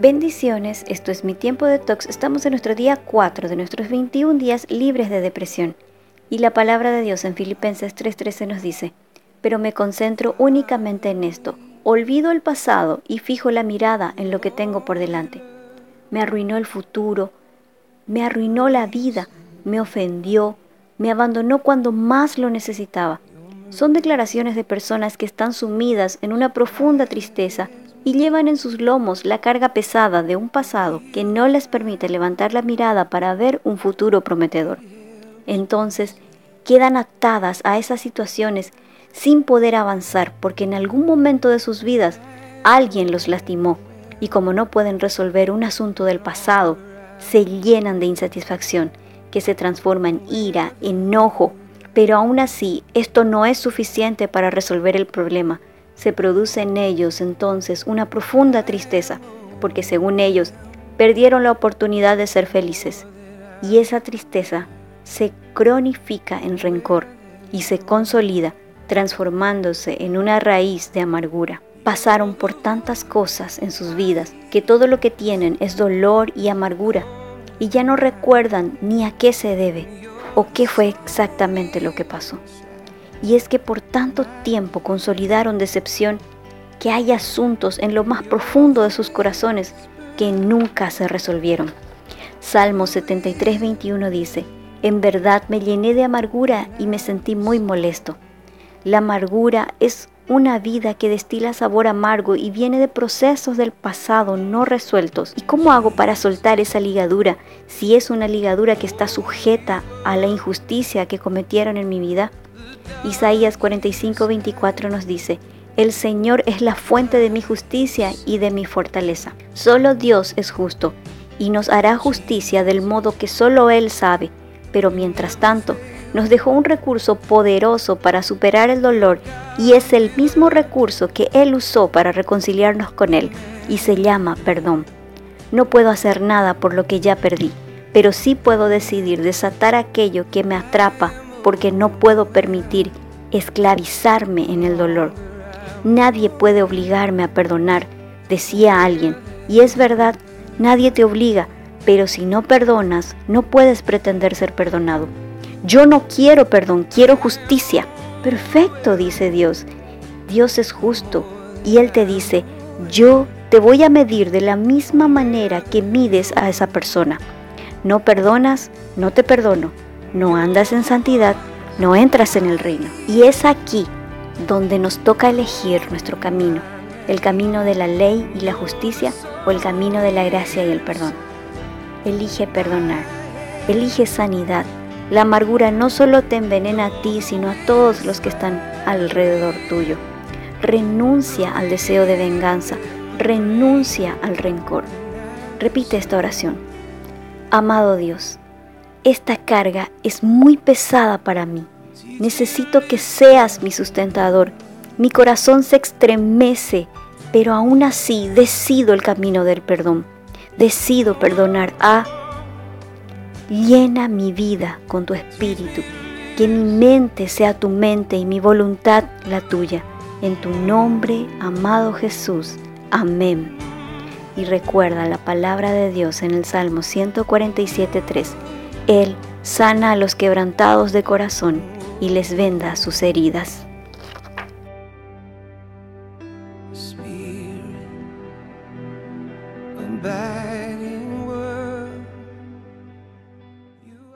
Bendiciones, esto es mi tiempo de tox. Estamos en nuestro día 4 de nuestros 21 días libres de depresión. Y la palabra de Dios en Filipenses 3:13 nos dice, pero me concentro únicamente en esto, olvido el pasado y fijo la mirada en lo que tengo por delante. Me arruinó el futuro, me arruinó la vida, me ofendió, me abandonó cuando más lo necesitaba. Son declaraciones de personas que están sumidas en una profunda tristeza y llevan en sus lomos la carga pesada de un pasado que no les permite levantar la mirada para ver un futuro prometedor. Entonces, quedan atadas a esas situaciones sin poder avanzar porque en algún momento de sus vidas alguien los lastimó y como no pueden resolver un asunto del pasado, se llenan de insatisfacción que se transforma en ira, enojo, pero aún así esto no es suficiente para resolver el problema. Se produce en ellos entonces una profunda tristeza, porque según ellos perdieron la oportunidad de ser felices. Y esa tristeza se cronifica en rencor y se consolida transformándose en una raíz de amargura. Pasaron por tantas cosas en sus vidas que todo lo que tienen es dolor y amargura y ya no recuerdan ni a qué se debe o qué fue exactamente lo que pasó. Y es que por tanto tiempo consolidaron decepción que hay asuntos en lo más profundo de sus corazones que nunca se resolvieron. Salmo 73, 21 dice, En verdad me llené de amargura y me sentí muy molesto. La amargura es una vida que destila sabor amargo y viene de procesos del pasado no resueltos. ¿Y cómo hago para soltar esa ligadura si es una ligadura que está sujeta a la injusticia que cometieron en mi vida? Isaías 45:24 nos dice, el Señor es la fuente de mi justicia y de mi fortaleza. Solo Dios es justo y nos hará justicia del modo que solo Él sabe. Pero mientras tanto, nos dejó un recurso poderoso para superar el dolor y es el mismo recurso que Él usó para reconciliarnos con Él y se llama perdón. No puedo hacer nada por lo que ya perdí, pero sí puedo decidir desatar aquello que me atrapa porque no puedo permitir esclavizarme en el dolor. Nadie puede obligarme a perdonar, decía alguien, y es verdad, nadie te obliga, pero si no perdonas, no puedes pretender ser perdonado. Yo no quiero perdón, quiero justicia. Perfecto, dice Dios. Dios es justo y Él te dice, yo te voy a medir de la misma manera que mides a esa persona. No perdonas, no te perdono. No andas en santidad, no entras en el reino. Y es aquí donde nos toca elegir nuestro camino, el camino de la ley y la justicia o el camino de la gracia y el perdón. Elige perdonar, elige sanidad, la amargura no solo te envenena a ti, sino a todos los que están alrededor tuyo. Renuncia al deseo de venganza, renuncia al rencor. Repite esta oración. Amado Dios, esta carga es muy pesada para mí. Necesito que seas mi sustentador. Mi corazón se estremece, pero aún así decido el camino del perdón. Decido perdonar a Llena mi vida con tu espíritu, que mi mente sea tu mente y mi voluntad la tuya. En tu nombre, amado Jesús. Amén. Y recuerda la palabra de Dios en el Salmo 147.3. Él sana a los quebrantados de corazón y les venda sus heridas.